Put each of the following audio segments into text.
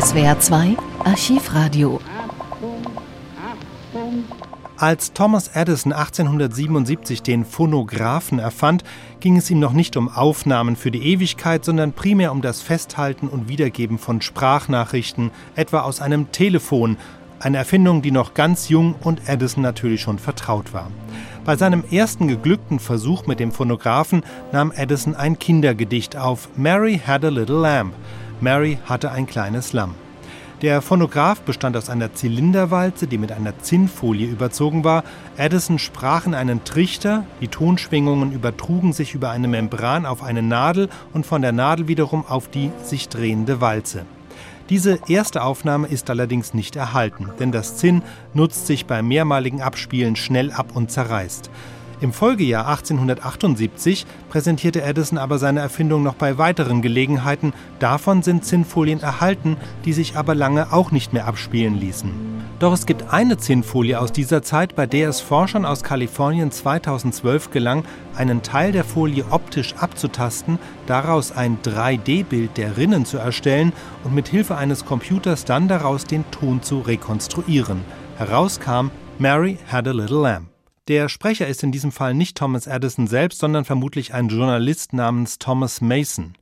SWR 2 Archivradio. Als Thomas Edison 1877 den Phonographen erfand, ging es ihm noch nicht um Aufnahmen für die Ewigkeit, sondern primär um das Festhalten und Wiedergeben von Sprachnachrichten, etwa aus einem Telefon, eine Erfindung, die noch ganz jung und Edison natürlich schon vertraut war. Bei seinem ersten geglückten Versuch mit dem Phonographen nahm Edison ein Kindergedicht auf, Mary had a little lamb. Mary hatte ein kleines Lamm. Der Phonograph bestand aus einer Zylinderwalze, die mit einer Zinnfolie überzogen war. Edison sprach in einen Trichter, die Tonschwingungen übertrugen sich über eine Membran auf eine Nadel und von der Nadel wiederum auf die sich drehende Walze. Diese erste Aufnahme ist allerdings nicht erhalten, denn das Zinn nutzt sich beim mehrmaligen Abspielen schnell ab und zerreißt. Im Folgejahr 1878 präsentierte Edison aber seine Erfindung noch bei weiteren Gelegenheiten. Davon sind Zinnfolien erhalten, die sich aber lange auch nicht mehr abspielen ließen. Doch es gibt eine Zinnfolie aus dieser Zeit, bei der es Forschern aus Kalifornien 2012 gelang, einen Teil der Folie optisch abzutasten, daraus ein 3D-Bild der Rinnen zu erstellen und mit Hilfe eines Computers dann daraus den Ton zu rekonstruieren. Herauskam Mary Had a Little Lamb. Der Sprecher ist in diesem Fall nicht Thomas Edison selbst, sondern vermutlich ein Journalist namens Thomas Mason.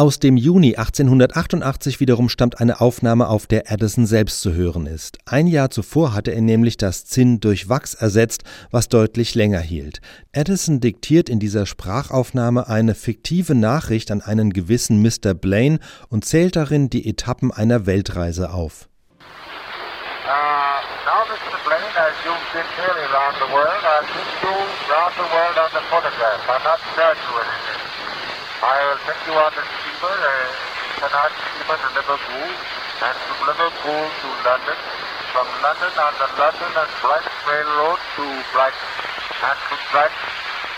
Aus dem Juni 1888 wiederum stammt eine Aufnahme, auf der Edison selbst zu hören ist. Ein Jahr zuvor hatte er nämlich das Zinn durch Wachs ersetzt, was deutlich länger hielt. Edison diktiert in dieser Sprachaufnahme eine fiktive Nachricht an einen gewissen Mr. Blaine und zählt darin die Etappen einer Weltreise auf. Now, Mr. Blaine, as you've been nearly around the world, I've you around the world on the phonograph. I'm not graduating it. I will take you on the steamer, uh, Cunard steamer to Liverpool, and from Liverpool to London, from London on the London and Brighton Railroad to Brighton, and from Brighton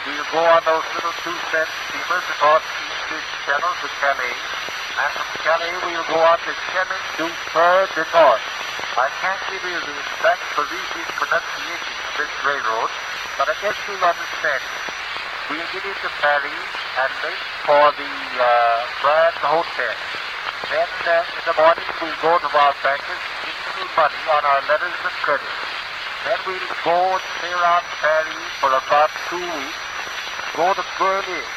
we'll go on those little two-cent steamers across the English Channel to Calais, and from Calais we'll go on to Chemin du Fer de North. I can't give you the exact Parisian pronunciation of this railroad, but I guess you'll understand. We'll get into Paris and make for the uh, Grand Hotel. Then uh, in the morning we'll go to our bankers, give little money on our letters of credit. Then we'll go and stay around Paris for about two weeks, go to Berlin.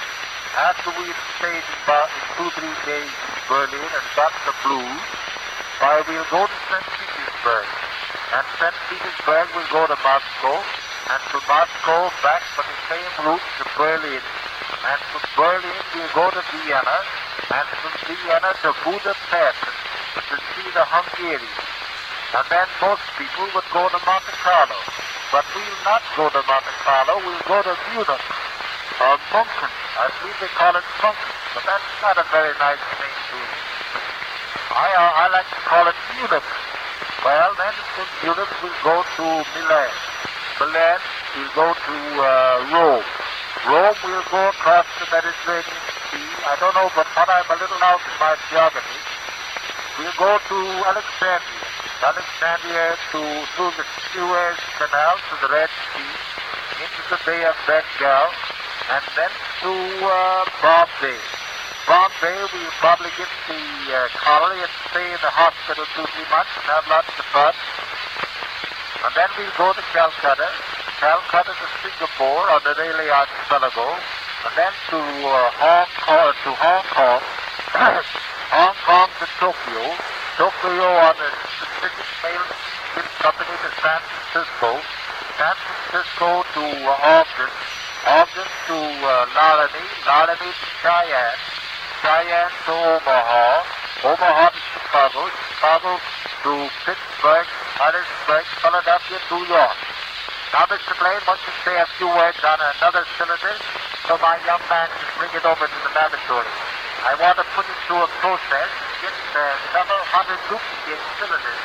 After we've stayed about two, three days in Berlin and got the blues, why we'll go to St. Petersburg. And St. Petersburg we'll go to Moscow, and to Moscow back for the same route to Berlin and from Berlin we go to Vienna, and from Vienna to Budapest to see the Hungarians. And then most people would go to Monte Carlo. But we'll not go to Monte Carlo, we'll go to Munich, or Munchen. I believe they call it Munchen, but that's not a very nice name to me. I, uh, I like to call it Munich. Well, then Munich we'll go to Milan. Milan, we'll go to uh, Rome. Rome will go across the Mediterranean Sea. I don't know, but what I'm a little out in my geography. We'll go to Alexandria. Alexandria to through the Suez Canal to the Red Sea, into the Bay of Bengal, and then to uh, Bombay. Bombay, we'll probably get the uh, cholera and stay in the hospital two, three months and have lots of fun. And then we go to Calcutta, Calcutta to Singapore on the Malay archipelago, and then to uh, Hong Kong, to Hong Kong, Hong Kong to Tokyo, Tokyo on the Pacific Mail Company to San Francisco, San Francisco to uh, Ogden, Ogden to uh, Laramie, Laramie to Cheyenne, Cheyenne to Omaha, Omaha to Chicago, Chicago to Pittsburgh, Harrisburg, Philadelphia, New York. Now, Mr. Blaine wants to say a few words on another cylinder, so my young man can bring it over to the laboratory. I want to put it through a process to get uh, several hundred duplicate cylinders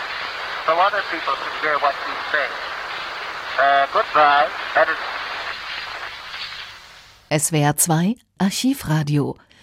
so other people can hear what you say. Uh, goodbye. Edison. SWR 2 Archivradio.